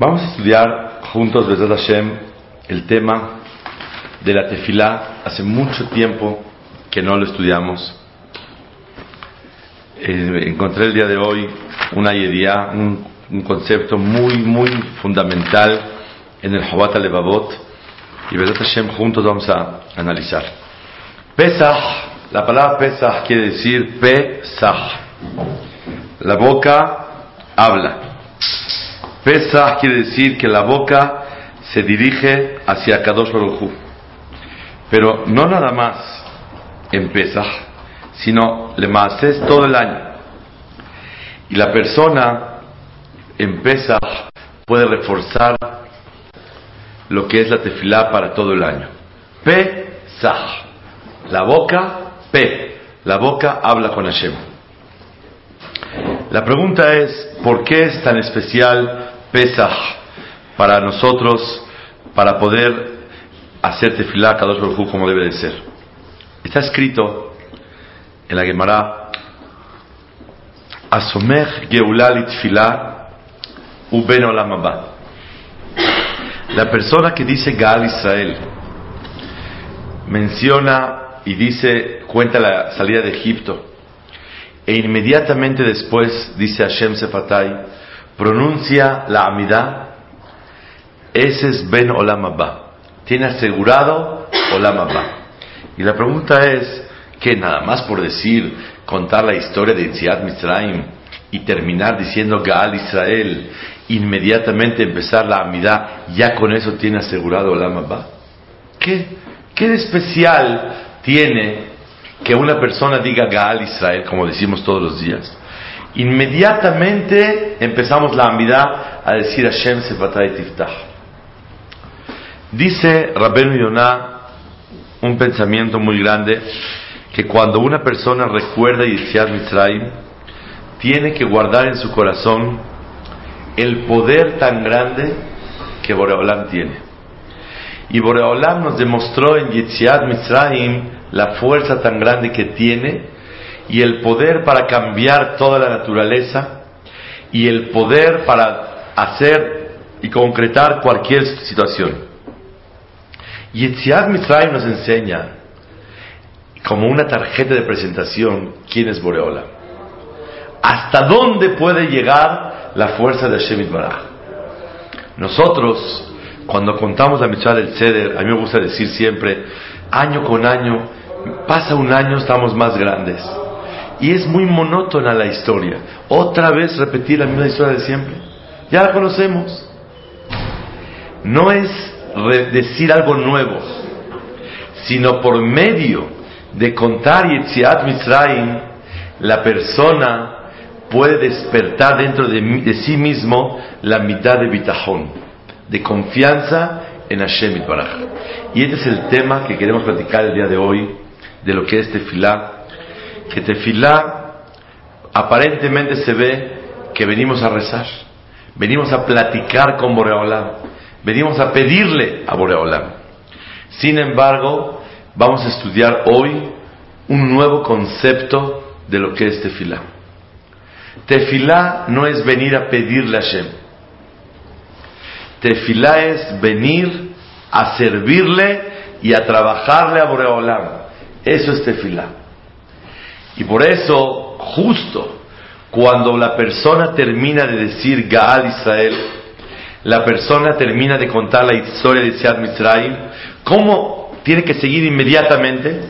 Vamos a estudiar juntos, Besat Hashem, el tema de la tefilá. Hace mucho tiempo que no lo estudiamos. Eh, encontré el día de hoy una idea, un, concepto muy, muy fundamental en el Jobat Levavot. Y Besat Hashem, juntos vamos a analizar. Pesach, la palabra Pesach quiere decir Pesach. La boca habla. Pesach quiere decir que la boca se dirige hacia Kadosh Baruj. Pero no nada más en Pesach, sino le es todo el año. Y la persona en Pesach puede reforzar lo que es la tefilá para todo el año. Pesach. La boca, Pe. La boca habla con Hashem. La pregunta es, ¿por qué es tan especial Pesach para nosotros, para poder hacer tefilá Kadosh Baruj como debe de ser? Está escrito en la Gemara, Asomech Geulal Tefilá Uben Olam. La persona que dice Gal Israel menciona y dice, cuenta la salida de Egipto, e inmediatamente después dice Hashem Sefatai, pronuncia la Amidá, ese es Ben Olam Abba. Tiene asegurado Olam Abba. Y la pregunta es, que nada más por decir, contar la historia de Itziat Mitzrayim y terminar diciendo Gaal Israel, inmediatamente empezar la Amidá, ya con eso tiene asegurado Olam Abba? ¿Qué? ¿Qué de especial tiene que una persona diga Gaal Israel, como decimos todos los días? Inmediatamente empezamos la amidad a decir Hashem Sefatay Tiftah. Dice Rabben Yonah un pensamiento muy grande que cuando una persona recuerda Yitziat Mitzrayim tiene que guardar en su corazón el poder tan grande que Boreolam tiene. Y Boreolam nos demostró en Yitziat Mitzrayim la fuerza tan grande que tiene y el poder para cambiar toda la naturaleza y el poder para hacer y concretar cualquier situación. Yetziat Mitzrayim nos enseña como una tarjeta de presentación quién es Boreola. Hasta dónde puede llegar la fuerza de Hashem Baraj. Nosotros, cuando contamos la mitzvah del Seder, a mí me gusta decir siempre, año con año, pasa un año, estamos más grandes. Y es muy monótona la historia. Otra vez repetir la misma historia de siempre. Ya la conocemos. No es decir algo nuevo, sino por medio de contar Yetziat Mitzrayim, la persona puede despertar dentro de, de, sí mismo la mitad de bitajón, de confianza en Hashem Itbaraj. Y este es el tema que queremos platicar el día de hoy, de lo que es tefilá, que tefilá aparentemente se ve que venimos a rezar, venimos a platicar con Boreolam, venimos a pedirle a Boreolam. Sin embargo, vamos a estudiar hoy un nuevo concepto de lo que es tefilá. Tefilá no es venir a pedirle a Hashem. Tefilá es venir a servirle y a trabajarle a Boreolam. Eso es tefilá. Y por eso, justo cuando la persona termina de decir Gaal Israel, la persona termina de contar la historia de Siad Mitzrayim, ¿cómo tiene que seguir inmediatamente?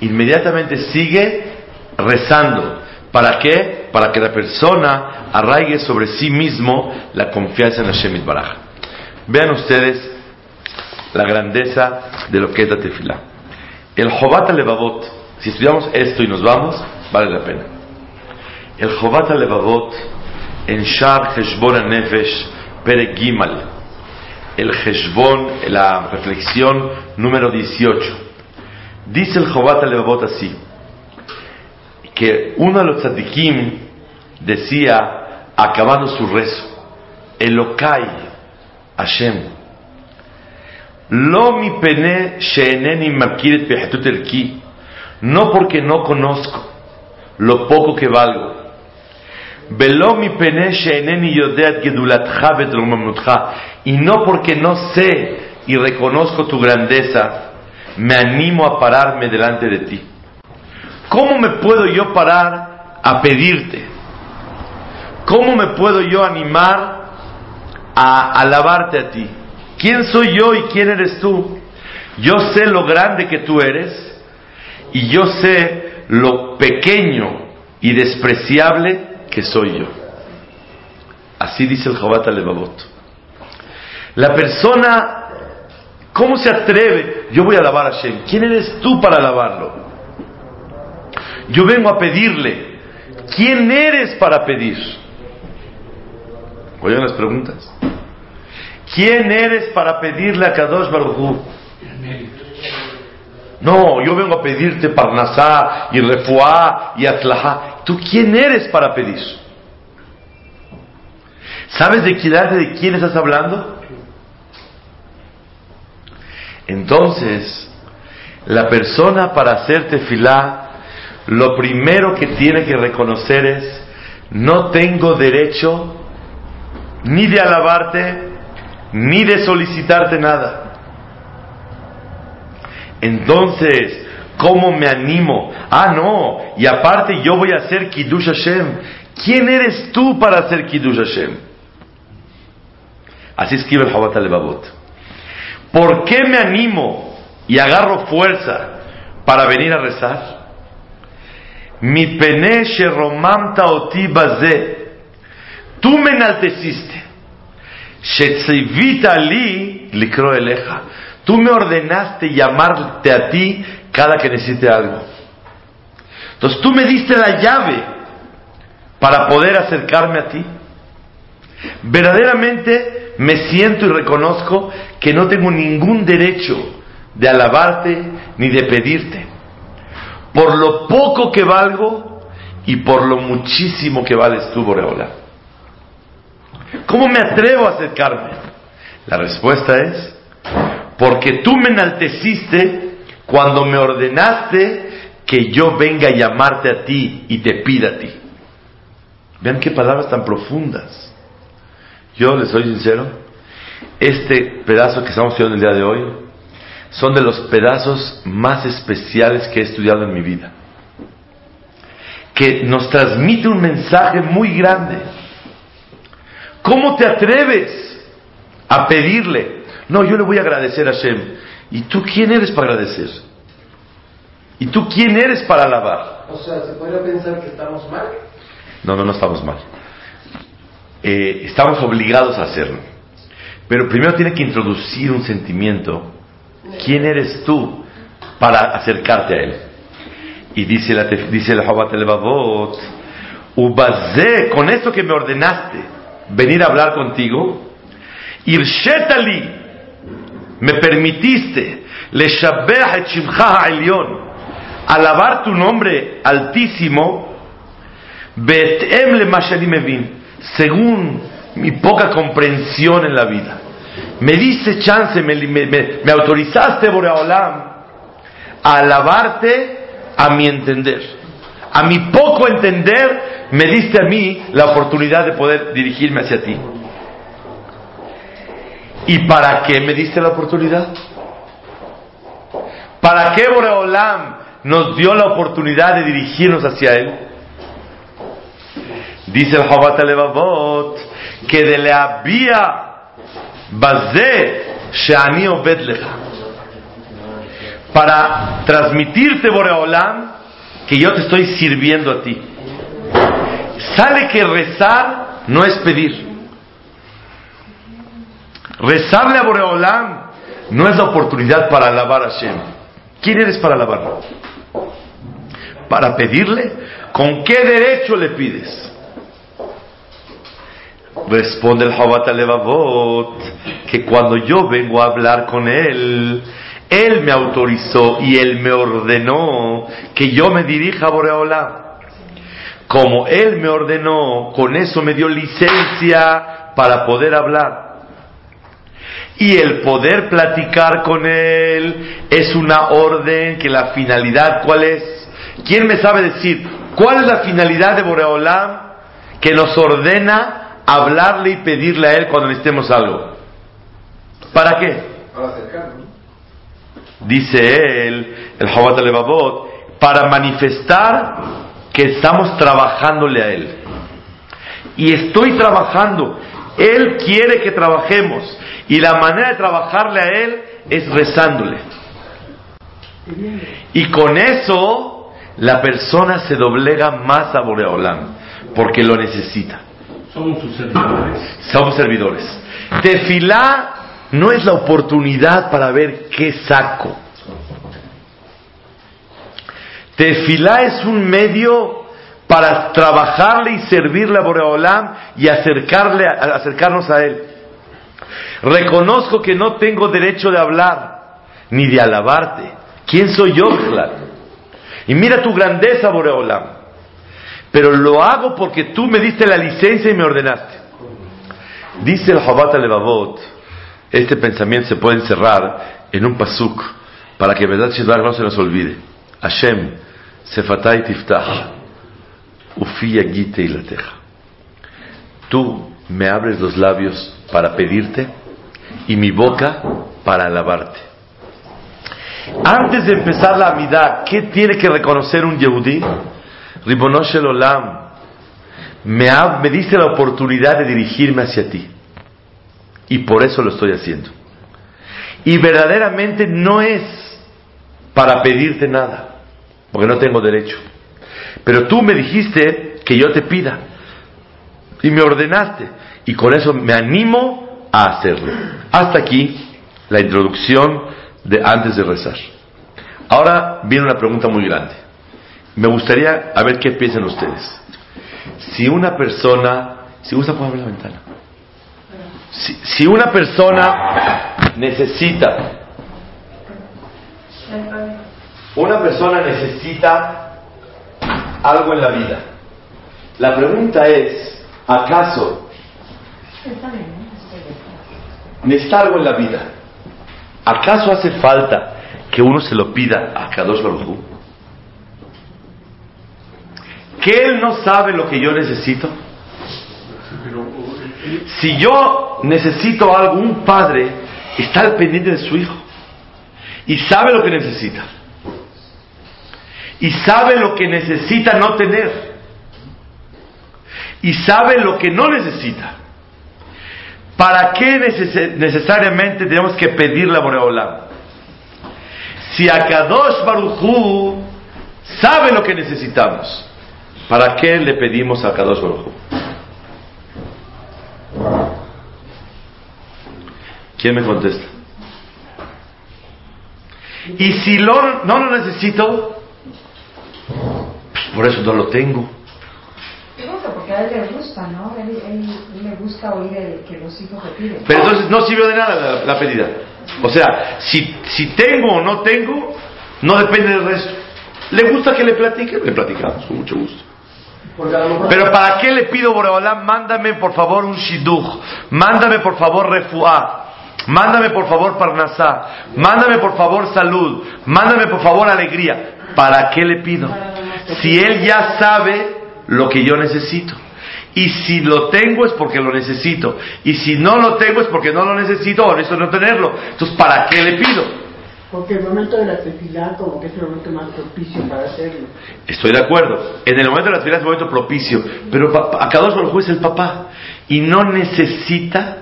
Inmediatamente sigue rezando. ¿Para qué? Para que la persona arraigue sobre sí mismo la confianza en Hashem Baraj. Vean ustedes la grandeza de lo que es la tefilá. El Jobat Levavot, si estudiamos esto y nos vamos, vale la pena. El Jobat Levavot en Shar Heshbon Nefesh Pere Gimal. El Heshbon, la reflexión número 18. Dice el Jobat Levavot así: que uno de los tzadikim decía, acabando su rezo, Elokai Hashem, Lo mi pene sheeneni makiret behetut elki, no porque no conozco lo poco que valgo, Velo mi pene sheeneni yodeat gedulatcha betromamutcha, y no porque no sé y reconozco tu grandeza, me animo a pararme delante de ti. ¿Cómo me puedo yo parar a pedirte? ¿Cómo me puedo yo animar a alabarte a ti? ¿Quién soy yo y quién eres tú? Yo sé lo grande que tú eres y yo sé lo pequeño y despreciable que soy yo. Así dice el Jabat Levavot. La persona, ¿cómo se atreve? Yo voy a alabar a Hashem. ¿Quién eres tú para alabarlo? Yo vengo a pedirle. ¿Quién eres para pedir? Oigan las preguntas. ¿Quién eres para pedirle a Kadosh Baruj No, yo vengo a pedirte Parnasá y Refuá y Atlajá. ¿Tú quién eres para pedir? ¿Sabes de quién, de quién estás hablando? Entonces, la persona para hacerte filá, lo primero que tiene que reconocer es, no tengo derecho ni de alabarte, ni de solicitarte nada. Entonces, ¿cómo me animo? Ah, no, y aparte yo voy a hacer Kiddush Hashem. ¿Quién eres tú para hacer Kiddush Hashem? Así escribe el Jabat Levavot. ¿Por qué me animo y agarro fuerza para venir a rezar? Mi pene romamta oti. Tú me enalteciste. Li likro eleja. Tú me ordenaste llamarte a ti cada que necesite algo. Entonces tú me diste la llave para poder acercarme a ti. Verdaderamente me siento y reconozco que no tengo ningún derecho de alabarte ni de pedirte. Por lo poco que valgo y por lo muchísimo que vales tú, Boreola. ¿Cómo me atrevo a acercarme? La respuesta es, porque tú me enalteciste cuando me ordenaste que yo venga a llamarte a ti y te pida a ti. Vean qué palabras tan profundas. Yo les soy sincero, este pedazo que estamos estudiando el día de hoy son de los pedazos más especiales que he estudiado en mi vida. Que nos transmite un mensaje muy grande. ¿Cómo te atreves a pedirle? No, yo le voy a agradecer a Hashem. ¿Y tú quién eres para agradecer? ¿Y tú quién eres para alabar? O sea, ¿se podría pensar que estamos mal? No, no, no estamos mal. Eh, estamos obligados a hacerlo. Pero primero tiene que introducir un sentimiento. ¿Quién eres tú para acercarte a él? Y dice la dice el Jabat Levavot, Ubazé, con esto que me ordenaste, venir a hablar contigo, Irshetali, me permitiste, le et alabar tu nombre altísimo, betem le según mi poca comprensión en la vida. Me diste chance, me, me, me autorizaste, Boreolam, a alabarte a mi entender. A mi poco entender, me diste a mí la oportunidad de poder dirigirme hacia ti. ¿Y para qué me diste la oportunidad? ¿Para qué Boreolam nos dio la oportunidad de dirigirnos hacia Él? Dice el Jabat Levavot que de le había Bazé Shani Obed Lecha para transmitirte Boreolam que yo te estoy sirviendo a ti. Sale que rezar no es pedir. Rezarle a Boreolam no es la oportunidad para alabar a Hashem. ¿Quién eres para alabarlo? para pedirle? ¿Con qué derecho le pides? Responde el Jabat Levavot que cuando yo vengo a hablar con él, él me autorizó y él me ordenó que yo me dirija a Boreola. Como él me ordenó, con eso me dio licencia para poder hablar. Y el poder platicar con él es una orden que la finalidad, ¿cuál es? ¿Quién me sabe decir cuál es la finalidad de Boreolam que nos ordena hablarle y pedirle a Él cuando necesitemos algo. ¿Para qué? Para acercarnos. Dice él, el Jabat Levavot, para manifestar que estamos trabajándole a Él. Y estoy trabajando. Él quiere que trabajemos. Y la manera de trabajarle a Él es rezándole. Y con eso la persona se doblega más a Boreolam, porque lo necesita. Somos sus servidores. Somos servidores. Tefilá no es la oportunidad para ver qué saco. Tefilá es un medio para trabajarle y servirle a Boreolam y acercarle, acercarnos a Él. Reconozco que no tengo derecho de hablar ni de alabarte. ¿Quién soy yo, Claro? Y mira tu grandeza, Boreolam. Pero lo hago porque tú me diste la licencia y me ordenaste. Dice el Jabat Levavot, este pensamiento se puede encerrar en un pasuk para que verdad Shidbar no se nos olvide. Hashem, Sefatay Tiftach, Ufi Yagite Ilateja. Tú me abres los labios para pedirte y mi boca para alabarte. Antes de empezar la amidad, ¿qué tiene que reconocer un Yehudí? Ribonosh Shel Olam, me, ha- me diste la oportunidad de dirigirme hacia ti. Y por eso lo estoy haciendo. Y verdaderamente no es para pedirte nada, porque no tengo derecho. Pero tú me dijiste que yo te pida. Y me ordenaste. Y con eso me animo a hacerlo. Hasta aquí la introducción de antes de rezar. Ahora viene una pregunta muy grande. Me gustaría a ver qué piensan ustedes. Si una persona, si gusta puede abrir la ventana. Si, una persona necesita, una persona necesita algo en la vida. La pregunta es, ¿acaso necesita algo en la vida? ¿Acaso hace falta que uno se lo pida a Kadosh Baruj? ¿Que él no sabe lo que yo necesito? Si yo necesito algo, un padre está al pendiente de su hijo y sabe lo que necesita. Y sabe lo que necesita no tener. Y sabe lo que no necesita. ¿Para qué neces- necesariamente tenemos que pedirle a Boreolam? Si Akadosh Barujú sabe lo que necesitamos, ¿para qué le pedimos a Akadosh Barujú? ¿Quién me contesta? Y si lo- no lo necesito, pues por eso no lo tengo. Porque a él le gusta, ¿no? Él, él- él le gusta oír el- que los hijos le piden. Pero entonces no sirvió de nada la, la pedida. O sea, si, si tengo o no tengo, no depende del resto. ¿Le gusta que le platique? Le platicamos, con mucho gusto. Pero ¿para qué le pido, Boreolam? Mándame por favor un shidduch. Mándame por favor refuá. Mándame por favor parnasá. Mándame por favor salud. Mándame por favor alegría. ¿Para qué le pido? Si él ya sabe lo que yo necesito. Y si lo tengo es porque lo necesito. Y si no lo tengo es porque no lo necesito o necesito no tenerlo. Entonces, ¿para qué le pido? Porque el momento de la tefilá como que es el momento más propicio para hacerlo. Estoy de acuerdo. En el momento de la tefilá es el momento propicio. Pero a cada uno es el papá. Y no necesita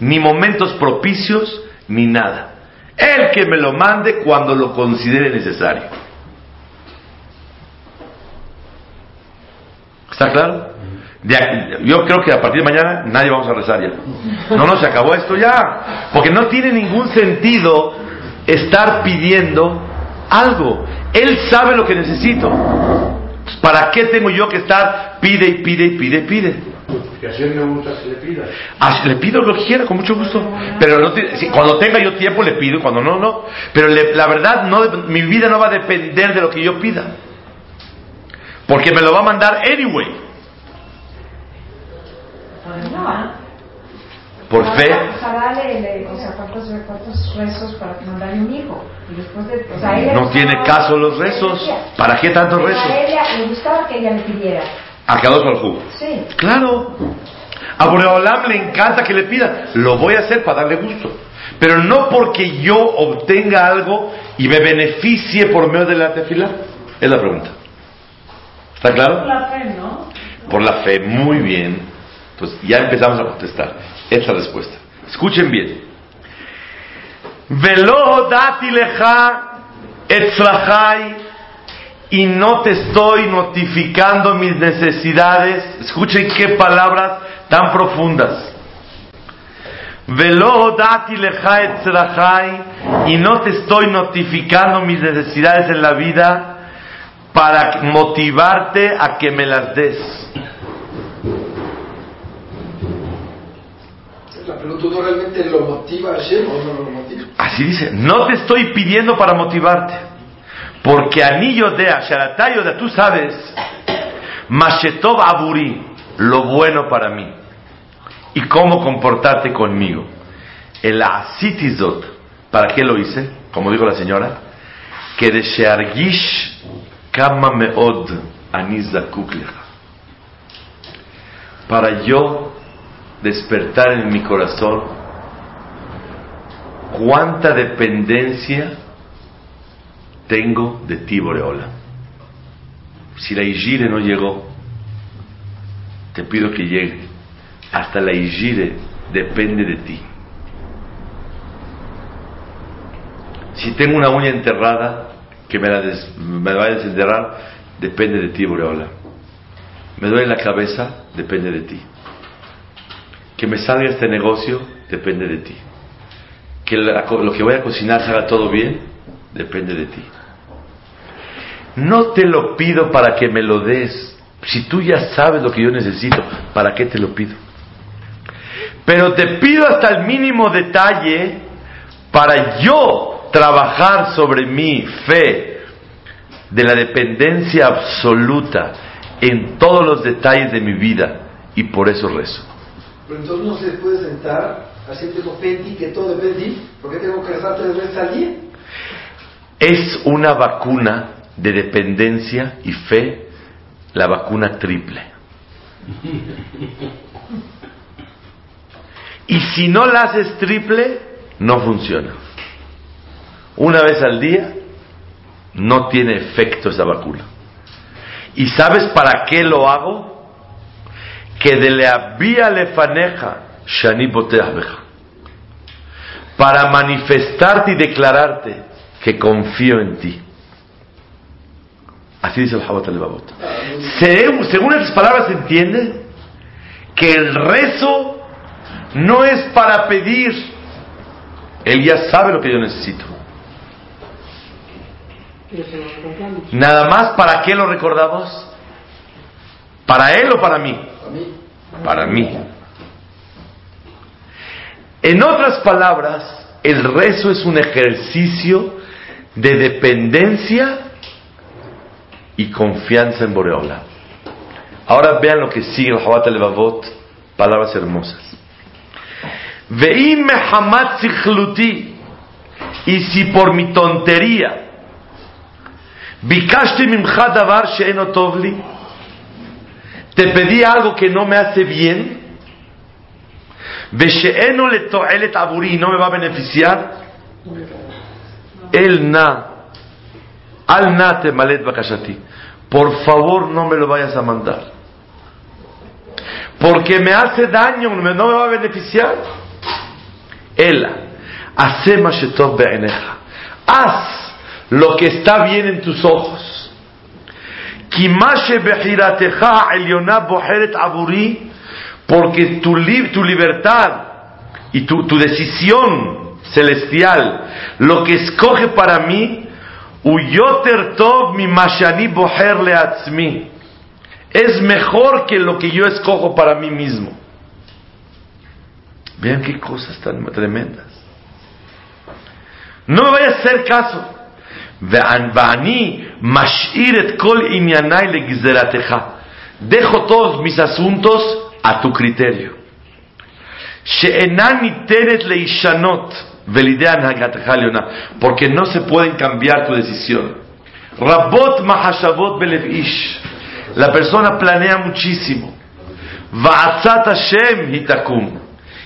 ni momentos propicios ni nada. El que me lo mande cuando lo considere necesario. ¿Está claro? Yo creo que a partir de mañana nadie vamos a rezar ya. No, no, se acabó esto ya. Porque no tiene ningún sentido estar pidiendo algo. Él sabe lo que necesito. ¿Para qué tengo yo que estar pide y pide y pide y pide? Porque así me gusta que le pidas. Ah, le pido lo que quiera, con mucho gusto. Pero no te- si- cuando tenga yo tiempo le pido, cuando no, no. Pero le- la verdad, no, dep- mi vida no va a depender de lo que yo pida. Porque me lo va a mandar anyway. No. Por fe. Sara le, le- o sea, ¿cuántos, cuántos rezos para mandarle un hijo? Y después de, o sea, a ella No tiene caso los rezos. ¿Para qué tantos rezos? A ella le gustaba que ella le pidiera. A Kadosh Baruj. Sí. Claro. A Boreolam le encanta que le pida. Lo voy a hacer para darle gusto. Pero no porque yo obtenga algo y me beneficie por medio de la tefila. Es la pregunta. ¿Está claro? La fe, ¿no? Por la fe. Muy bien. Entonces ya empezamos a contestar. Esta es la respuesta. Escuchen bien. Velo dati leja etzrachai y no te estoy notificando mis necesidades. Escuchen qué palabras tan profundas. Velo dati y no te estoy notificando mis necesidades en la vida para motivarte a que me las des. La pregunta, ¿tú realmente lo motiva a Hashem o no lo motiva? Así dice, no te estoy pidiendo para motivarte, porque anillo de Asharatayo de tú sabes, Mashetov Aburi, lo bueno para mí, y cómo comportarte conmigo. El Asitizot, ¿para qué lo hice? Como dijo la señora, que de Sheargish Kama Meod Lecha. Para yo despertar en mi corazón cuánta dependencia tengo de ti, Boreola. Si la Igire no llegó, te pido que llegue. Hasta la Igire depende de ti. Si tengo una uña enterrada que me la, des- me la va a desenterrar, depende de ti, Boreola. Me duele la cabeza, depende de ti. Que me salga este negocio, depende de ti que lo que voy a cocinar se haga todo bien, depende de ti. No te lo pido para que me lo des. Si tú ya sabes lo que yo necesito, ¿para qué te lo pido? Pero te pido hasta el mínimo detalle para yo trabajar sobre mi fe de la dependencia absoluta en todos los detalles de mi vida y por eso rezo. Pero entonces no se puede sentar, penti, que todo depende de ti. ¿Por qué tengo que rezar tres veces al día? Es una vacuna de dependencia y fe, la vacuna triple. Y si no la haces triple, no funciona. Una vez al día, no tiene efecto esa vacuna. ¿Y sabes para qué lo hago? Que de le había lefaneja, shani. Para manifestarte y declararte que confío en ti. Así dice el Jabat al-Babot. Según según estas palabras se entiende que el rezo no es para pedir. Él ya sabe lo que yo necesito. Nada más, ¿para qué lo recordamos? ¿Para él o para mí, Para mí. En otras palabras, el rezo es un ejercicio de dependencia y confianza en Boreola. Ahora vean lo que sigue el Hawat Levavot, palabras hermosas. Veime Hamat y si por mi tontería Bikashti mimcha davar she'enotovli. Te pedí algo que no me hace bien. Veshe'eno le to'elet aburi. No me va a beneficiar el na, al na te malet bakashati. Por favor, no me lo vayas a mandar. Porque me hace daño, no me no me va a beneficiar. Ela, hace mashetov be'eneja. Haz lo que está bien en tus ojos. כי מה שבחירתך העליונה בוחרת עבורי, porque tu, li- tu libertad y tu, tu decisión celestial. Lo que escoge para mí, Uyoter mi Mashani Boher Leatzmi, es mejor que lo que yo escojo para mí mismo. Vean qué cosas tan tremendas. No me vaya a hacer caso. Dejo todos mis asuntos a tu criterio. Porque no se pueden cambiar tu decisión. Rabot mahashavot ish. La persona planea muchísimo. Va'atzat Hashem hitakum.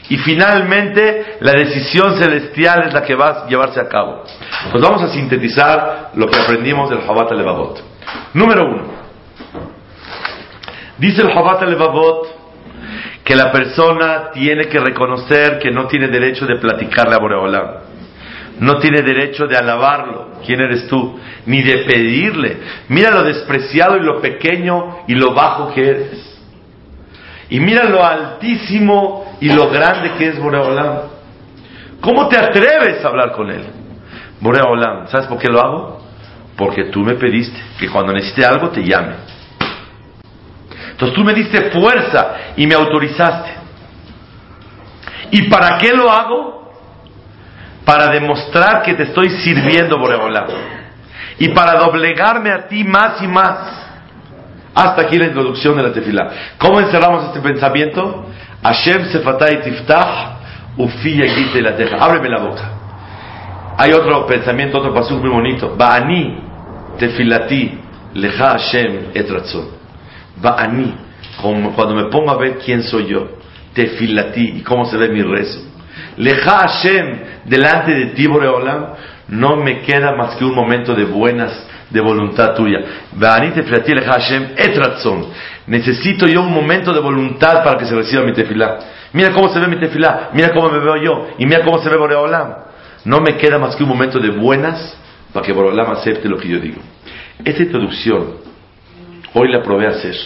Y finalmente la decisión celestial es la que va a llevarse a cabo. Pues vamos a sintetizar lo que aprendimos del Habat Levavot. Número uno. Dice el Habat Levavot que la persona tiene que reconocer que no tiene derecho de platicarle a Boreolam. No tiene derecho de alabarlo. ¿Quién eres tú? Ni de pedirle. Mira lo despreciado y lo pequeño y lo bajo que eres. Y mira lo altísimo y lo grande que es Boreolam. ¿Cómo te atreves a hablar con él? Boreolam, ¿sabes por qué lo hago? Porque tú me pediste que cuando necesite algo te llame. Entonces tú me diste fuerza y me autorizaste. ¿Y para qué lo hago? Para demostrar que te estoy sirviendo, Boreolam. Y para doblegarme a ti más y más. Hasta aquí la introducción de la tefilá. ¿Cómo encerramos este pensamiento? Hashem sefatay tiftach ufi yagite la teja. Ábreme la boca. Hay otro pensamiento, otro paso muy bonito. Ba'ani tefilati leja Hashem et ratzon. Ba'ani. Cuando me pongo a ver quién soy yo. Tefilati. Y cómo se ve mi rezo. Leja Hashem delante de ti, Boreolam. No me queda más que un momento de buenas de voluntad tuya. Necesito yo un momento de voluntad para que se reciba mi tefilá. Mira cómo se ve mi tefilá, mira cómo me veo yo, y mira cómo se ve Boreolam. No me queda más que un momento de buenas para que Boreolam acepte lo que yo digo. Esta introducción, hoy la probé a hacer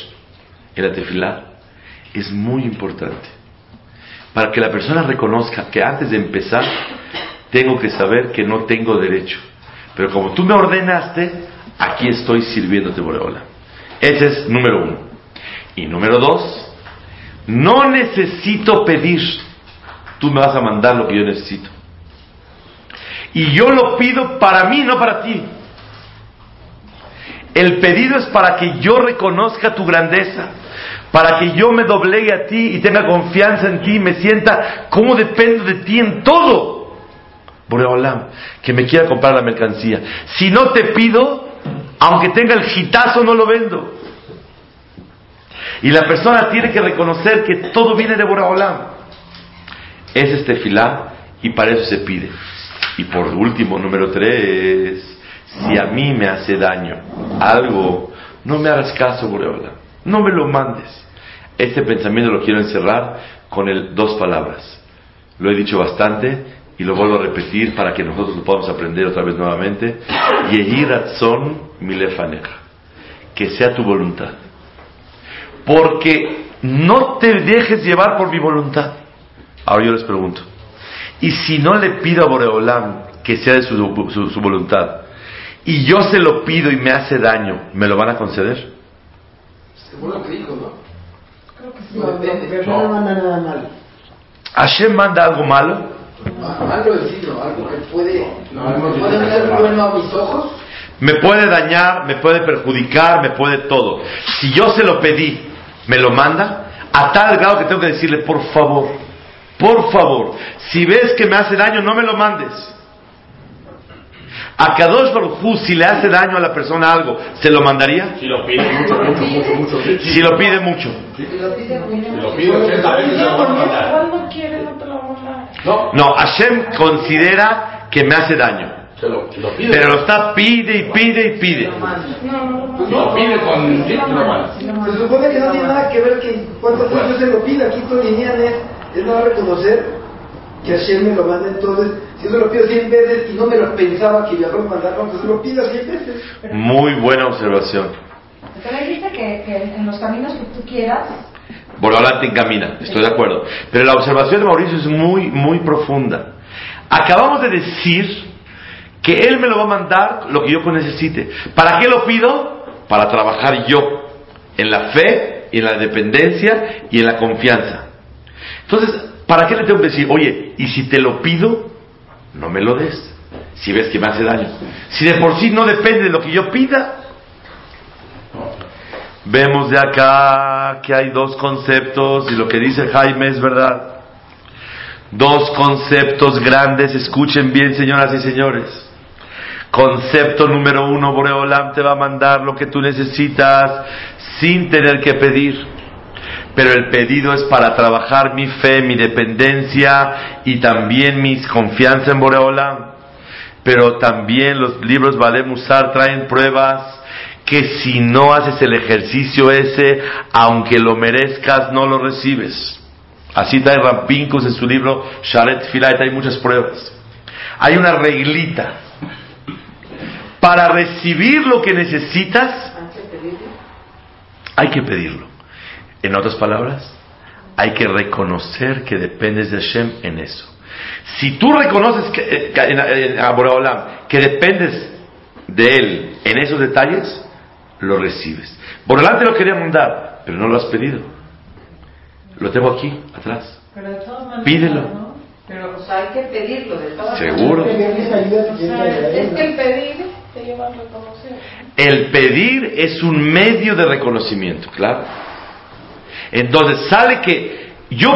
en la tefilá, es muy importante. Para que la persona reconozca que antes de empezar, tengo que saber que no tengo derecho. Pero como tú me ordenaste, aquí estoy sirviéndote, Boreola. Ese es número uno. Y número dos, no necesito pedir. Tú me vas a mandar lo que yo necesito. Y yo lo pido para mí, no para ti. El pedido es para que yo reconozca tu grandeza, para que yo me doblegue a ti y tenga confianza en ti, me sienta como dependo de ti en todo. Boreolam, que me quiera comprar la mercancía. Si no te pido, aunque tenga el gitazo, no lo vendo. Y la persona tiene que reconocer que todo viene de Boreolam. Es este filá y para eso se pide. Y por último, número tres, si a mí me hace daño algo, no me hagas caso, Boreolam. No me lo mandes. Este pensamiento lo quiero encerrar con el, dos palabras. Lo he dicho bastante y lo vuelvo a repetir para que nosotros lo podamos aprender otra vez nuevamente. Yehi ratzon milefaneja. Que sea tu voluntad. Porque no te dejes llevar por mi voluntad. Ahora yo les pregunto. Y si no le pido a Boreolam que sea de su voluntad, y yo se lo pido y me hace daño, ¿me lo van a conceder? Según lo que dijo, ¿no? Creo que sí. No, no, pero no manda nada mal. ¿Hashem manda algo malo? Malo decirlo, algo que puede, No, puede malo. bueno a mis ojos. Me puede dañar, me puede perjudicar, me puede todo. Si yo se lo pedí, me lo manda, a tal grado que tengo que decirle, por favor, por favor, si ves que me hace daño, no me lo mandes. A Kadosh Baruj si le hace daño a la persona algo, ¿se lo mandaría? Si lo pide mucho, mucho, mucho, mucho. sí, sí. Si lo pide mucho. Si lo pide 80 veces, se lo mandar. No te lo van a dar. No, No, Hashem considera que me hace daño. se lo, si lo pide. Pero lo está pide y pide y pide. No, no Si pide con... Sí, se supone que no tiene nada que ver que cuántas veces yo se lo pida. Aquí tu lineal es, es no reconocer que Hashem me lo manda entonces. Si yo se lo pido 100 veces y no me lo pensaba que iba a mandarlo, pues se lo pido 100 veces. Muy buena observación. Entonces dice que, que en los caminos que tú quieras, Borobalán te encamina, estoy de acuerdo. Pero la observación de Mauricio es muy, muy profunda. Acabamos de decir que Él me lo va a mandar lo que yo necesite. ¿Para qué lo pido? Para trabajar yo en la fe, en la dependencia y en la confianza. Entonces, ¿para qué le tengo que decir, oye, y si te lo pido, no me lo des? Si ves que me hace daño. Si de por sí no depende de lo que yo pida. Vemos de acá que hay dos conceptos y lo que dice Jaime es verdad. Dos conceptos grandes, escuchen bien señoras y señores. Concepto número uno, Boreolam te va a mandar lo que tú necesitas sin tener que pedir. Pero el pedido es para trabajar mi fe, mi dependencia y también mi confianza en Boreolam. Pero también los libros Valem Usar traen pruebas que si no haces el ejercicio ese, aunque lo merezcas, no lo recibes. Así trae Rampincos en su libro Sharet Filayt, hay muchas pruebas. Hay una reglita. Para recibir lo que necesitas, hay que pedirlo. En otras palabras, hay que reconocer que dependes de Hashem en eso. Si tú reconoces que, eh, en, que dependes de Él en esos detalles, lo recibes. Boreolam te lo quería mandar, pero no lo has pedido. Lo tengo aquí, atrás. Pero de todas maneras, Pídelo. ¿no? Pero o sea, hay que pedirlo de todas Seguro. maneras. O sea, es que el pedir te lleva a reconocer. El pedir es un medio de reconocimiento, claro. Entonces sale que yo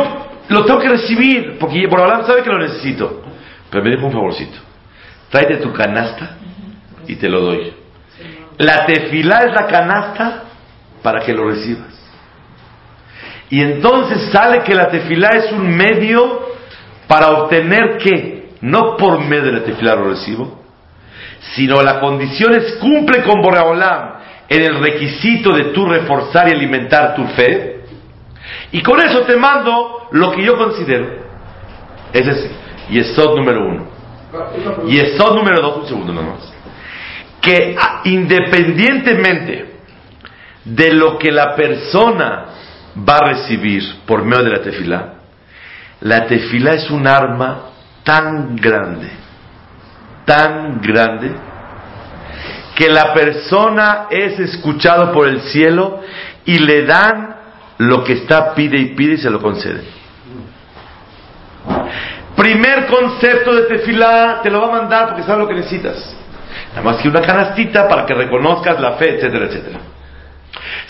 lo tengo que recibir, porque Boreolam sabe que lo necesito. Pero me dijo un favorcito. Tráete tu canasta y te lo doy. La tefilá es la canasta para que lo recibas. Y entonces sale que la tefilá es un medio para obtener que, no por medio de la tefilá lo recibo, sino la condición es cumple con Boreolam en el requisito de tú reforzar y alimentar tu fe. Y con eso te mando lo que yo considero. Es ese. Y Yesod número uno. Yesod número dos, un segundo nada más que independientemente de lo que la persona va a recibir por medio de la tefilá, la tefilá es un arma tan grande, tan grande, que la persona es escuchado por el cielo y le dan lo que está pide y pide y se lo concede. Primer concepto de tefilá, te lo va a mandar porque sabe lo que necesitas. Nada más que una canastita para que reconozcas la fe, etcétera, etcétera.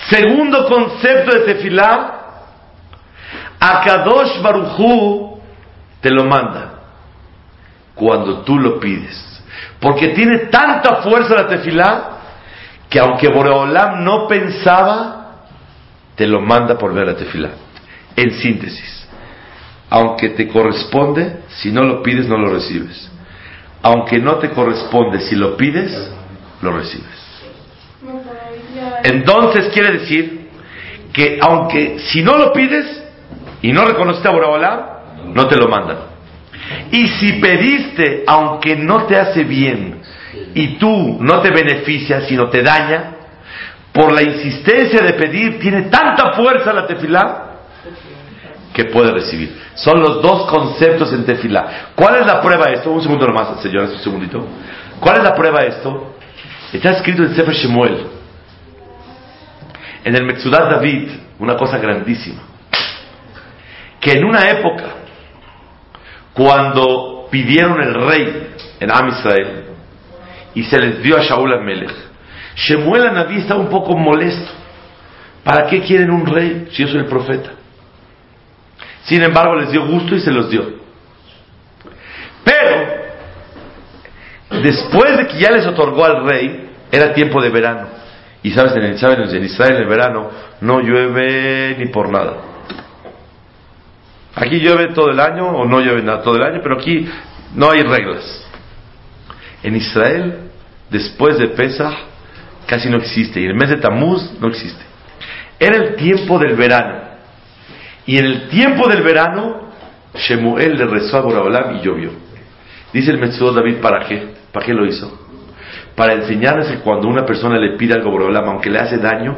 Segundo concepto de tefilá, Akadosh Barujú te lo manda cuando tú lo pides. Porque tiene tanta fuerza la tefilá que aunque Boreolam no pensaba, te lo manda por ver la tefilá. En síntesis, aunque te corresponde, si no lo pides no lo recibes aunque no te corresponde, si lo pides, lo recibes. Entonces quiere decir que aunque si no lo pides y no reconoces a Boraholam, no te lo mandan. Y si pediste, aunque no te hace bien y tú no te beneficias, sino te daña, por la insistencia de pedir, tiene tanta fuerza la tefilá que puede recibir. Son los dos conceptos en tefilá. ¿Cuál es la prueba de esto? Un segundo nomás, señores, un segundito. ¿Cuál es la prueba de esto? Está escrito en Sefer Shemuel. En el Metzudat David, una cosa grandísima. Que en una época, cuando pidieron el rey en Am Israel, y se les dio a Shaul Amelech, Shemuel Naví estaba un poco molesto. ¿Para qué quieren un rey si yo soy el profeta? Sin embargo, les dio gusto y se los dio. Pero, después de que ya les otorgó al rey, era tiempo de verano. Y sabes, en, ¿saben? en Israel en el verano no llueve ni por nada. Aquí llueve todo el año o no llueve nada todo el año, pero aquí no hay reglas. En Israel, después de Pesach, casi no existe. Y el mes de Tamuz no existe. Era el tiempo del verano. Y en el tiempo del verano, Shemuel le rezó a Boraholam y llovió. Dice el Metzudo David, ¿para qué? ¿Para qué lo hizo? Para enseñarles que cuando una persona le pide algo a Boraholam, aunque le hace daño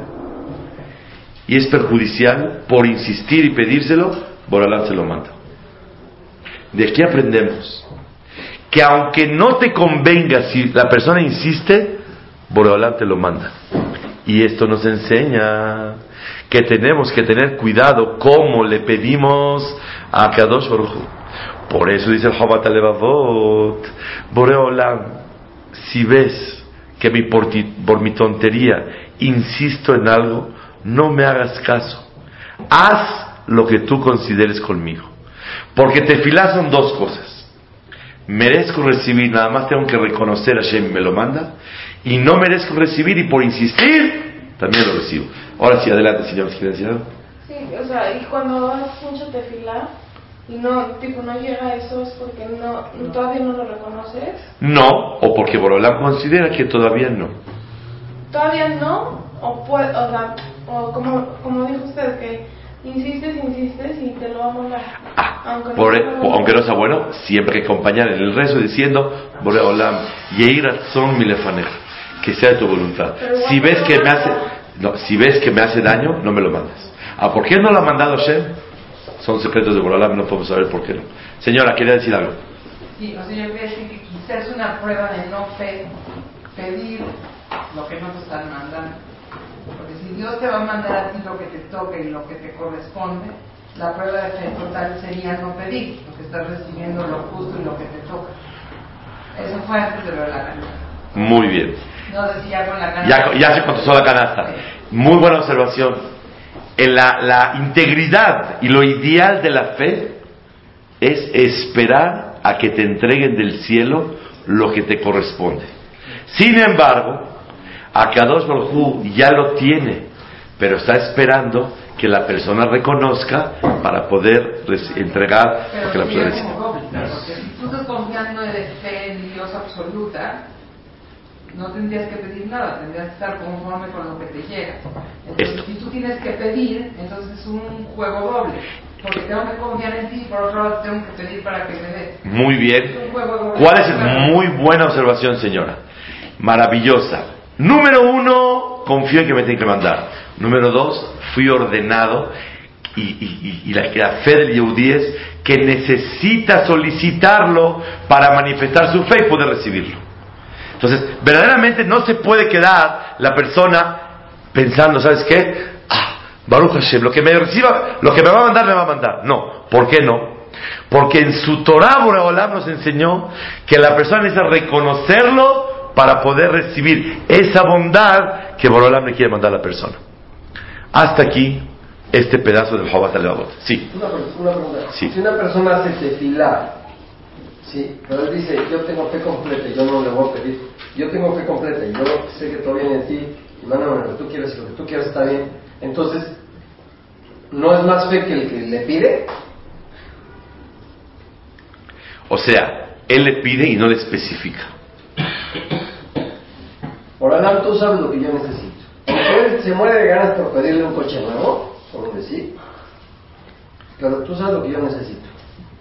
y es perjudicial, por insistir y pedírselo, Boraholam se lo manda. De aquí aprendemos que aunque no te convenga, si la persona insiste, Boreolam te lo manda. Y esto nos enseña que tenemos que tener cuidado cómo le pedimos a Kadosh Baruj. Por eso dice el Jobat Alevavot, Boreolam, si ves que mi por, ti- por mi tontería insisto en algo, no me hagas caso. Haz lo que tú consideres conmigo. Porque tefilá son dos cosas. Merezco recibir, nada más tengo que reconocer a Hashem me lo manda. Y no merezco recibir y por insistir, también lo recibo. Ahora sí, adelante, señor. ¿Quiere decir algo? Sí, o sea, y cuando haces mucho tefilá y no, tipo, no llega a eso es porque no, todavía no lo reconoces. No, o porque Borolam considera que todavía no. Todavía no, o puede, o sea, o como, como dijo usted, que insistes, insistes y te lo va a. Ah, Aunque no por- sea bueno. aunque no sea bueno, siempre hay que acompañar en el rezo diciendo, Boreolam, Yehi Ratzon Milefanech, que sea de tu voluntad. Si ves que me hace, no, si ves que me hace daño, no me lo mandas. Ah, ¿por qué no lo ha mandado Hashem? Son secretos de Boreolam, no podemos saber por qué no. Señora, quería decir algo. Sí, o sea, yo quería decir que quizás es una prueba de no fe pedir lo que no te están mandando. Porque si Dios te va a mandar a ti lo que te toque y lo que te corresponde, la prueba de fe total sería no pedir, porque estás recibiendo lo justo y lo que te toca. Eso fue antes de lo de la canasta. Muy bien. No ya con la Ya, canasta. ya se contestó la canasta. Muy buena observación. En la, la integridad y lo ideal de la fe es esperar a que te entreguen del cielo lo que te corresponde. Sin embargo, Akadosh Baruj Hu ya lo tiene, pero está esperando que la persona reconozca para poder entregar Pero lo que la persona si tú estás confiando de fe en Dios absoluta, no tendrías que pedir nada, tendrías que estar conforme con lo que te llega. Entonces, Esto. si tú tienes que pedir, entonces es un juego doble, porque tengo que confiar en ti, por otro lado tengo que pedir para que me dé. Muy bien. Es. ¿Cuál es? Muy buena observación, señora. Maravillosa. Número uno, confío en que me tienen que mandar. Número dos, fui ordenado y, y- y- y la, la fe del Yehudí es que necesita solicitarlo para manifestar su fe y poder recibirlo. Entonces, verdaderamente no se puede quedar la persona pensando, ¿sabes qué? Ah, Baruch Hashem, lo que me reciba, lo que me va a mandar, me va a mandar. No, ¿por qué no? Porque en su Torah Boreolam nos enseñó que la persona necesita reconocerlo para poder recibir esa bondad que Boreolam le quiere mandar a la persona. Hasta aquí este pedazo del Jobat Alevavot. Sí, Una, una pregunta. Sí. Si una persona hace tefilá, sí, pero él dice, yo tengo fe completa y yo no le voy a pedir. Yo tengo fe completa y yo sé que todo viene de ti y mándame lo que tú quieras y lo que tú quieras está bien. Entonces, ¿no es más fe que el que le pide? o sea, él le pide y no le especifica. Oralán, tú sabes lo que yo necesito. Aunque él se muere de ganas por pedirle un coche nuevo, por decir, pero tú sabes lo que yo necesito.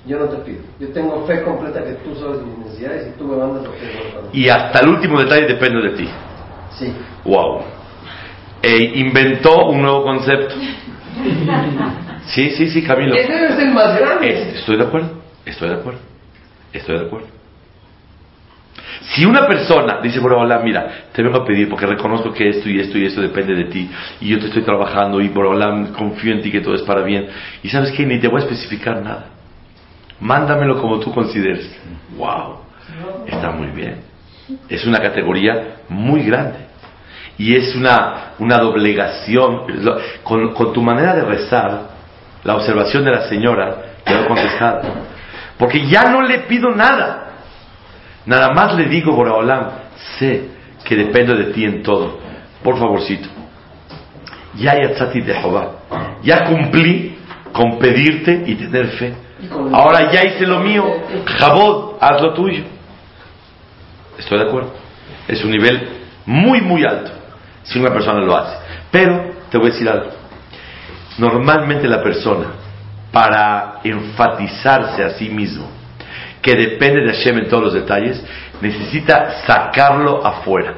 Yo no te pido. Yo tengo fe completa que tú sabes mis necesidades y tú me mandas lo que es mí. Y hasta el último detalle depende de ti. Sí. Wow. E inventó un nuevo concepto. Sí, sí, sí, Camilo. Ese ser el más grande. Es- estoy de acuerdo, estoy de acuerdo, estoy de acuerdo. Si una persona dice, bueno, hola, mira, te vengo a pedir porque reconozco que esto y esto y esto depende de ti y yo te estoy trabajando y por hola, confío en ti que todo es para bien y sabes que ni te voy a especificar nada. Mándamelo como tú consideres. Wow, está muy bien. Es una categoría muy grande y es una, una doblegación. Con, con tu manera de rezar, la observación de la señora quedó contestada. Porque ya no le pido nada. Nada más le digo, Boraholam, sé que dependo de ti en todo. Por favorcito. Ya yatzati de Jehová. Ya cumplí con pedirte y tener fe. Ahora ya hice lo mío. Jabod, haz lo tuyo. Estoy de acuerdo. Es un nivel muy, muy alto. Si una persona lo hace. Pero, te voy a decir algo. Normalmente la persona, para enfatizarse a sí mismo, que depende de Hashem en todos los detalles, necesita sacarlo afuera.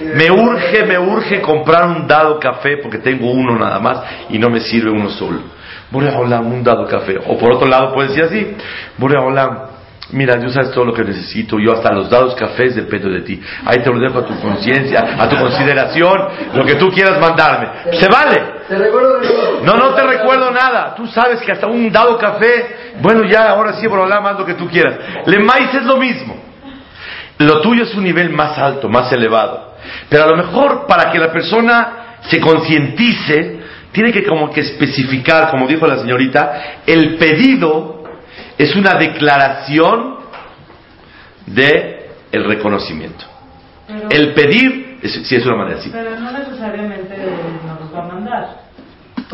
Me urge, me urge comprar un dado café porque tengo uno nada más y no me sirve uno solo. Borea Olam, un dado café. O por otro lado puede decir así, Borea Olam, Mira, Dios sabes todo lo que necesito. Yo hasta los dados cafés dependo de ti. Ahí te lo dejo a tu conciencia, a tu consideración, lo que tú quieras mandarme. Se vale. No, no te recuerdo nada. Tú sabes que hasta un dado café, bueno, ya ahora sí, por hablar más lo que tú quieras. Le maíz es lo mismo. Lo tuyo es un nivel más alto, más elevado. Pero a lo mejor para que la persona se concientice, tiene que como que especificar, como dijo la señorita, el pedido es una declaración de el reconocimiento. Pero, El pedir, es, sí es una manera, sí. pero no necesariamente nos los va a mandar.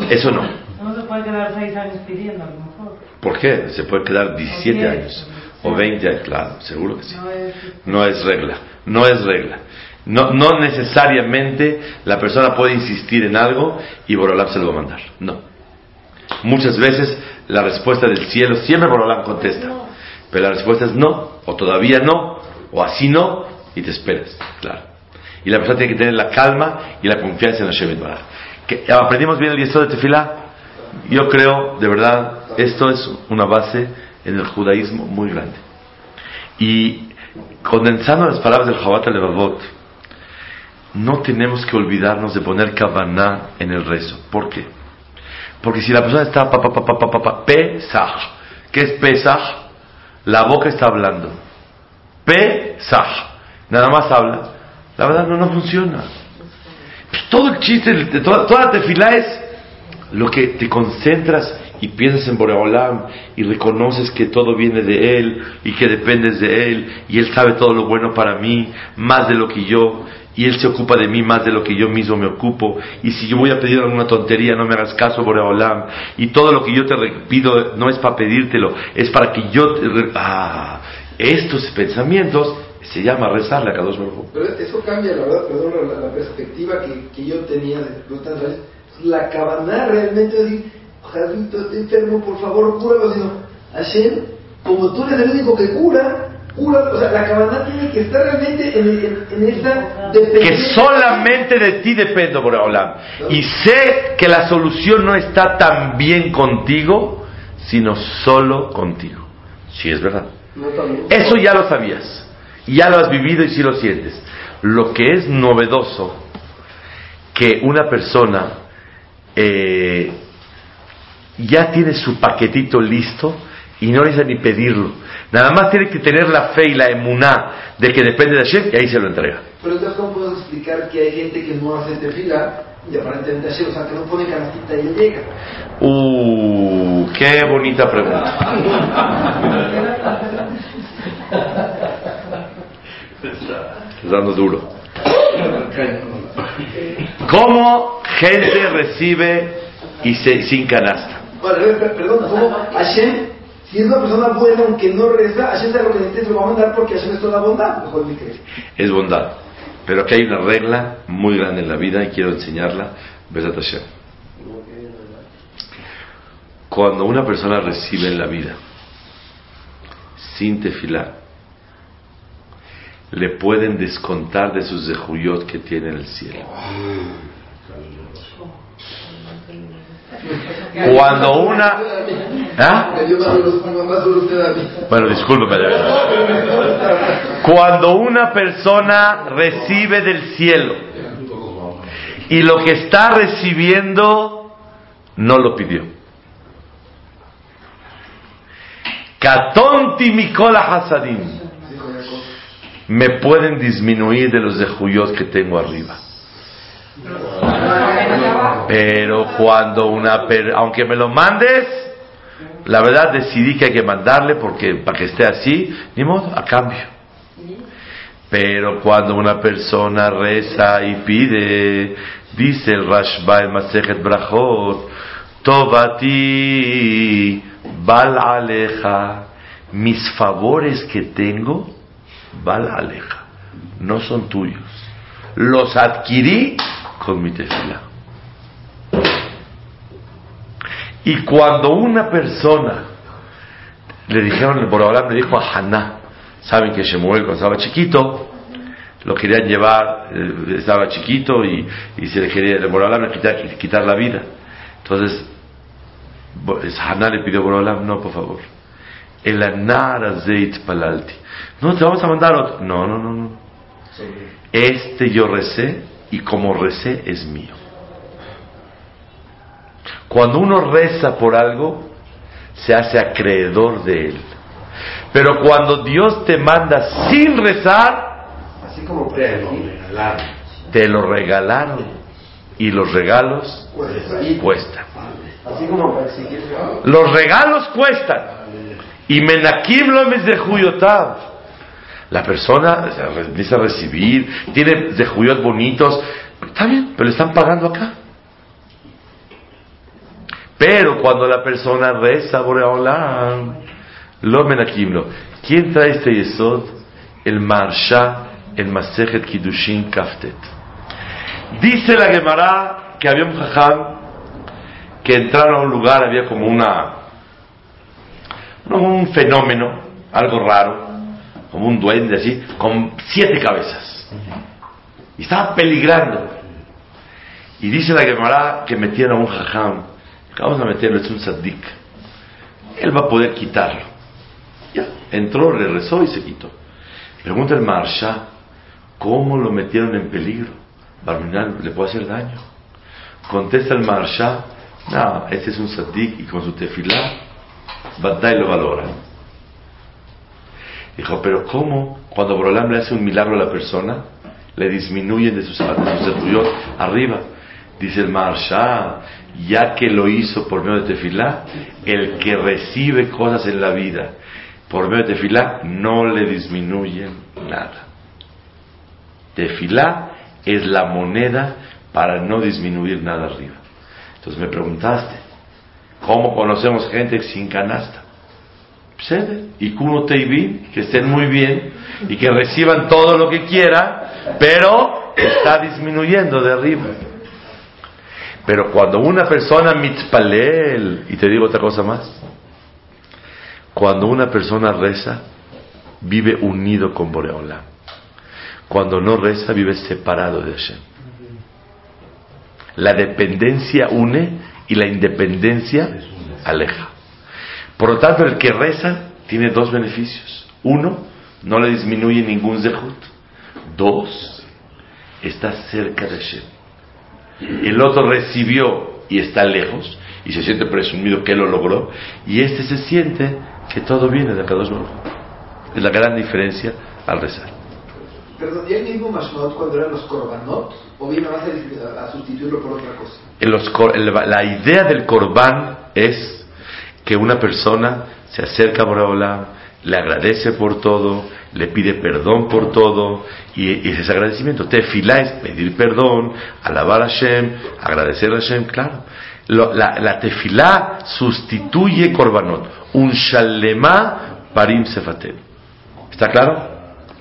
Eso no. No se puede quedar seis años pidiendo a lo mejor. ¿Por qué? Se puede quedar 17 diez, años o o 20 años, claro, seguro que sí. No es, No es regla, no es regla. No, no necesariamente la persona puede insistir en algo y Borolam se lo va a mandar. No. Muchas veces la respuesta del cielo siempre Borolam contesta. Pero la respuesta es no, o todavía no, o así no, y te esperas, claro. Y la persona tiene que tener la calma y la confianza en Hashem. Que aprendimos bien el yeso de Tefilá. Yo creo, de verdad, esto es una base en el judaísmo muy grande. Y condensando las palabras del Jabat Levavot, no tenemos que olvidarnos de poner Kavaná en el rezo. ¿Por qué? Porque si la persona está pa, pa, pa, pa, pa, Pesach, ¿qué es Pesach? La boca está hablando. Pesach, nada más habla. La verdad no, no funciona. Todo el chiste, de toda, toda la tefilá es lo que te concentras y piensas en Boreolam y reconoces que todo viene de Él y que dependes de Él y Él sabe todo lo bueno para mí, más de lo que yo, y Él se ocupa de mí más de lo que yo mismo me ocupo, y si yo voy a pedir alguna tontería, no me hagas caso, Boreolam, y todo lo que yo te pido no es para pedírtelo, es para que yo te... Ah, estos pensamientos se llama rezarle a Kadosh Baruj. Pero eso cambia, la verdad, perdón, la, la perspectiva que, que yo tenía de los tantos. La cabana realmente es decir, Jadito, enfermo, por favor, cúralo. Sino, Hashem, como tú eres el único que cura, cura. O sea, la cabana tiene que estar realmente en, en, en esa que dependencia. solamente de ti dependo, Boreolam. Y sé que la solución no está tan bien contigo, sino solo contigo. Sí, es verdad. No Eso ya lo sabías. Ya lo has vivido y sí lo sientes. Lo que es novedoso, que una persona eh, ya tiene su paquetito listo y no necesita ni pedirlo. Nada más tiene que tener la fe y la emuná de que depende de Hashem y ahí se lo entrega. Pero entonces, ¿cómo puedo explicar que hay gente que no hace tefila y aparentemente Hashem, o sea, que no pone canastita y le llega? Uh, qué bonita pregunta. Estás dando duro. ¿Cómo gente recibe y se, sin canasta? Bueno, perdón, ¿cómo Hashem, si es una persona buena, aunque no reza, Hashem sabe lo que necesita se lo va a mandar porque Hashem es toda bondad, mejor me crees. Es bondad. Pero aquí hay una regla muy grande en la vida y quiero enseñarla. Besat Hashem. Cuando una persona recibe en la vida sin tefilar, le pueden descontar de sus zehuyot que tiene en el cielo. Cuando una... ¿Ah? Bueno, discúlpeme. Cuando una persona recibe del cielo y lo que está recibiendo no lo pidió. Katonti Mikola Hasadim. Me pueden disminuir de los dejuyos que tengo arriba. Pero cuando una per- aunque me lo mandes, la verdad decidí que hay que mandarle porque para que esté así, ni modo, a cambio. Pero cuando una persona reza y pide, dice el Rashba en Masejet Brachot, Tovati Bal Aleja, mis favores que tengo, Bal Aleja, no son tuyos. Los adquirí con mi tefila. Y cuando una persona le dijeron, el Borobalán le dijo a Haná, saben que Shemuel cuando estaba chiquito, lo querían llevar, eh, estaba chiquito y, y se le quería, el Borobalán le quitar, quitar la vida. Entonces, Haná le pidió a Borobalán, no, por favor, El anar zeit palalti. No, te vamos a mandar otro. No, no, no, no. Este yo recé y como recé es mío. Cuando uno reza por algo, se hace acreedor de él. Pero cuando Dios te manda sin rezar, Así como Te lo regalaron. te lo regalaron. Y los regalos cuestan. Así como para exigir. Los regalos cuestan. Y menakim lo de Juyotav. La persona empieza a recibir, tiene de Juyot bonitos. Está bien, pero le están pagando acá. Pero cuando la persona reza Boreolam, lo menakimlo. ¿Quién trae este yesod? El Marsha, el Masejet Kiddushin Kaftet. Dice la Gemara que había un jajam que entraron a un lugar, había como una, un fenómeno, algo raro, como un duende así, con siete cabezas. Y estaba peligrando. Y dice la Gemara que metieron a un jajam, vamos a meterlo, es un saddik. Él va a poder quitarlo. Ya, entró, le rezó y se quitó. Pregunta el Marsha, ¿cómo lo metieron en peligro? Barminal le puede hacer daño. Contesta el Marsha, no, este es un saddik y con su tefilá, Badai lo valora. Dijo, pero ¿cómo cuando Borolam le hace un milagro a la persona, le disminuyen de sus, de sus arriba? Dice el Marsha, ya que lo hizo por medio de tefilá, el que recibe cosas en la vida por medio de tefilá no le disminuyen nada. Tefilá es la moneda para no disminuir nada arriba. Entonces me preguntaste, ¿cómo conocemos gente sin canasta? Psede, y Kuno Teivim, que estén muy bien y que reciban todo lo que quiera, pero está disminuyendo de arriba. Pero cuando una persona mitzpalel, y te digo otra cosa más, cuando una persona reza, vive unido con Boreolam. Cuando no reza, vive separado de Hashem. La dependencia une y la independencia aleja. Por lo tanto, el que reza tiene dos beneficios. Uno, no le disminuye ningún zehut. Dos, está cerca de Hashem. El otro recibió y está lejos y se siente presumido que lo logró. Y este se siente que todo viene de Kadosh Baruj. Es la gran diferencia al rezar. Perdón, ¿y el mismo Mashmaot cuando eran los Korbanot? ¿O vino más a, sustituirlo por otra cosa? En los cor- el- la idea del corbán es que una persona se acerca a Boreolam, le agradece por todo, le pide perdón por todo, y, y ese agradecimiento. Tefilá es pedir perdón, alabar a Hashem, agradecer a Hashem, claro. Lo- la, la tefilá sustituye korbanot. Un shalema parim sefatem. ¿Está claro?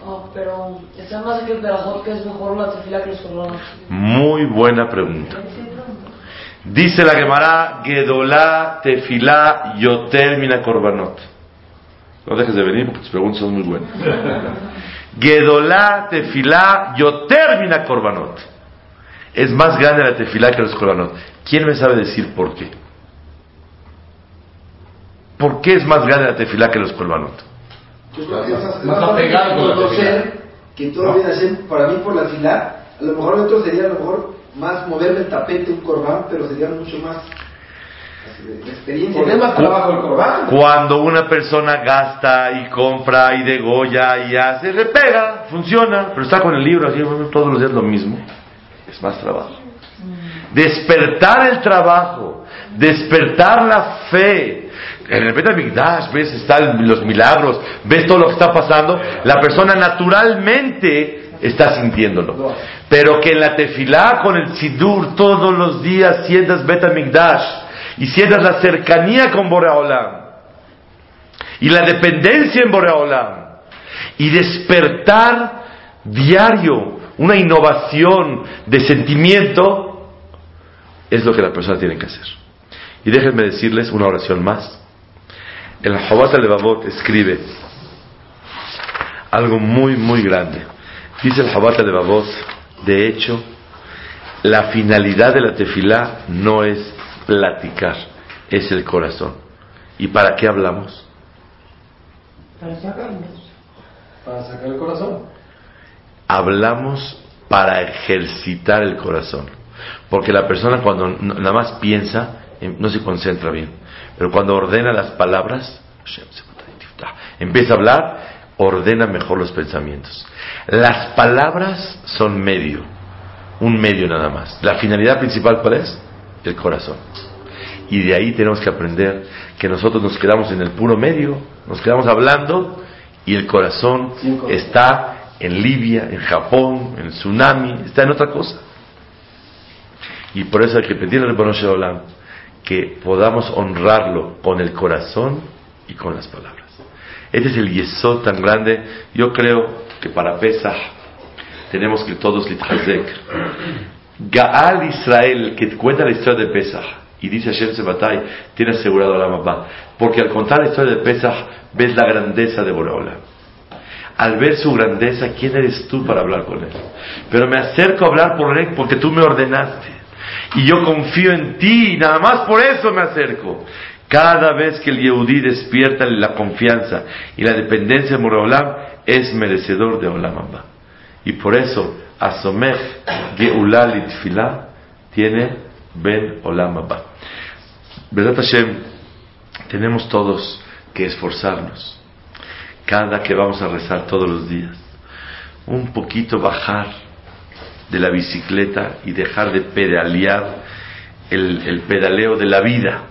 Oh, pero está más que el Berajot, que es mejor la que los corbanos. Muy buena pregunta. Dice la Gemara, Gedolá tefilá yoter mina korbanot. No dejes de venir porque tus preguntas son muy buenas. Gedolá tefilá yoter mina korbanot. Es más grande la tefilá que los korbanot. ¿Quién me sabe decir por qué? ¿Por qué es más grande la tefilá que los korbanot? Yo creo que es más, Más conocer que todo viene a ser, para mí por la fila, a lo mejor otro sería a lo mejor más moverme el tapete un corbán, pero sería mucho más experiencia. Más trabajo el. Cuando una persona gasta y compra y degolla y hace, le pega, funciona, pero está con el libro así todos los días lo mismo, es más trabajo. Despertar el trabajo, despertar la fe. En el Betamigdash ves están los milagros, ves todo lo que está pasando, la persona naturalmente está sintiéndolo. Pero que en la tefilá con el sidur todos los días sientas Betamigdash y sientas la cercanía con Boreolam y la dependencia en Boreolam y despertar diario una innovación de sentimiento es lo que la persona tiene que hacer. Y déjenme decirles una oración más. El Jobat Levavot escribe algo muy, muy grande. Dice el Jobat Levavot, de hecho, la finalidad de la tefilá no es platicar, es el corazón. ¿Y para qué hablamos? Para sacarnos. Para sacar el corazón. Hablamos para ejercitar el corazón. Porque la persona cuando nada más piensa, eh, no se concentra bien. Pero cuando ordena las palabras, empieza a hablar, ordena mejor los pensamientos. Las palabras son medio, un medio nada más. La finalidad principal, ¿cuál es? El corazón. Y de ahí tenemos que aprender que nosotros nos quedamos en el puro medio, nos quedamos hablando y el corazón está en Libia, en Japón, en tsunami, está en otra cosa. Y por eso hay que pedirle al Olam que podamos honrarlo con el corazón y con las palabras. Este es el yesod tan grande. Yo creo que para Pesach tenemos que todos litchazek. Gaal Israel, que cuenta la historia de Pesach, y dice Hashem Sebatai, tiene asegurado la mamá. Porque al contar la historia de Pesach, ves la grandeza de Boreola. Al ver su grandeza, ¿quién eres tú para hablar con él? Pero me acerco a hablar por él porque tú me ordenaste. Y yo confío en ti, y nada más por eso me acerco. Cada vez que el Yehudí despierta la confianza y la dependencia de Boreolam, es merecedor de Olam Abba. Y por eso, Asomech Geulah Litfilah tiene Ben Olam Abba. ¿Verdad, Hashem? Tenemos todos que esforzarnos. Cada que vamos a rezar todos los días. Un poquito bajar de la bicicleta y dejar de pedalear el, el pedaleo de la vida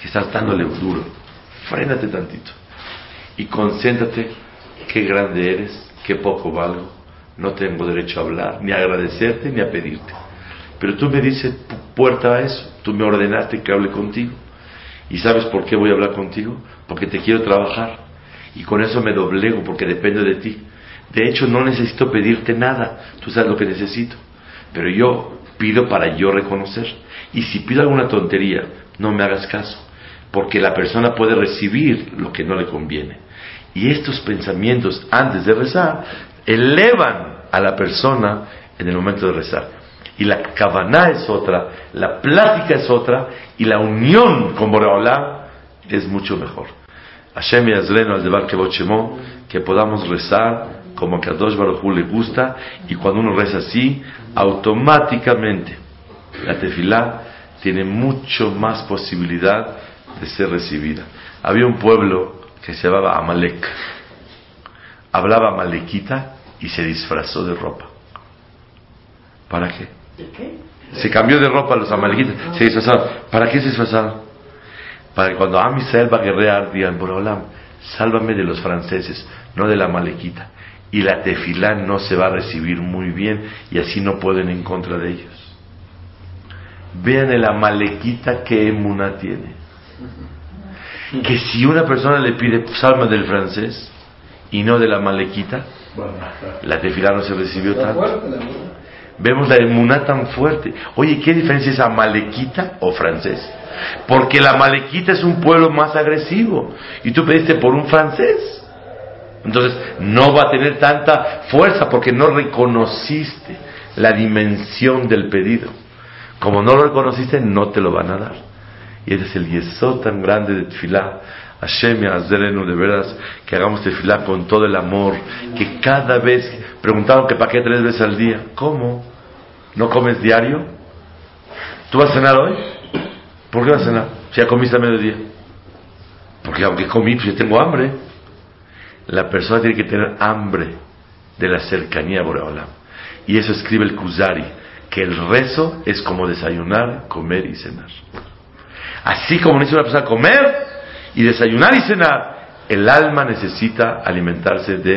que estás dándole duro. Frénate tantito y concéntrate qué grande eres, qué poco valgo. No tengo derecho a hablar, ni a agradecerte, ni a pedirte. Pero tú me dices pu- puerta a eso. Tú me ordenaste que hable contigo. ¿Y sabes por qué voy a hablar contigo? Porque te quiero trabajar. Y con eso me doblego porque depende de ti. De hecho, no necesito pedirte nada. Tú sabes lo que necesito. Pero yo pido para yo reconocer. Y si pido alguna tontería, no me hagas caso. Porque la persona puede recibir lo que no le conviene. Y estos pensamientos antes de rezar elevan a la persona en el momento de rezar. Y la kavaná es otra, la plática es otra, y la unión con Boreolam es mucho mejor. Hashem Yazreno al Debar Shemo, que podamos rezar como a Kadosh Baruj le gusta, y cuando uno reza así, automáticamente la tefilá tiene mucho más posibilidad de ser recibida. Había un pueblo que se llamaba Amalek. Hablaba amalequita y se disfrazó de ropa. ¿Para qué? ¿De qué? Se cambió de ropa los amalequitas, se disfrazaron. ¿Para qué se disfrazaron? Para que cuando Am Israel va a guerrear, digan, Boreolam, sálvame de los franceses, no de la amalequita. Y la tefilá no se va a recibir muy bien y así no pueden en contra de ellos. Vean el amalequita que emuna tiene. Que si una persona le pide, salva del francés y no de la amalequita, la tefilá no se recibió tanto. Vemos la emuná tan fuerte. Oye, ¿qué diferencia es amalequita o francés? Porque la amalequita es un pueblo más agresivo y tú pediste por un francés. Entonces no va a tener tanta fuerza porque no reconociste la dimensión del pedido. Como no lo reconociste, no te lo van a dar. Y ese es el yesod tan grande de Tfilá. Hashem Yazerenu, de veras, que hagamos Tefilá con todo el amor, que cada vez, preguntaron que para qué tres veces al día. ¿Cómo? ¿No comes diario? ¿Tú vas a cenar hoy? ¿Por qué vas a cenar? Si ya comiste a mediodía. Porque aunque comí, pues yo tengo hambre. La persona tiene que tener hambre de la cercanía a Boreolam. Y eso escribe el Kuzari, que el rezo es como desayunar, comer y cenar. Así como necesita una persona comer y desayunar y cenar, el alma necesita alimentarse de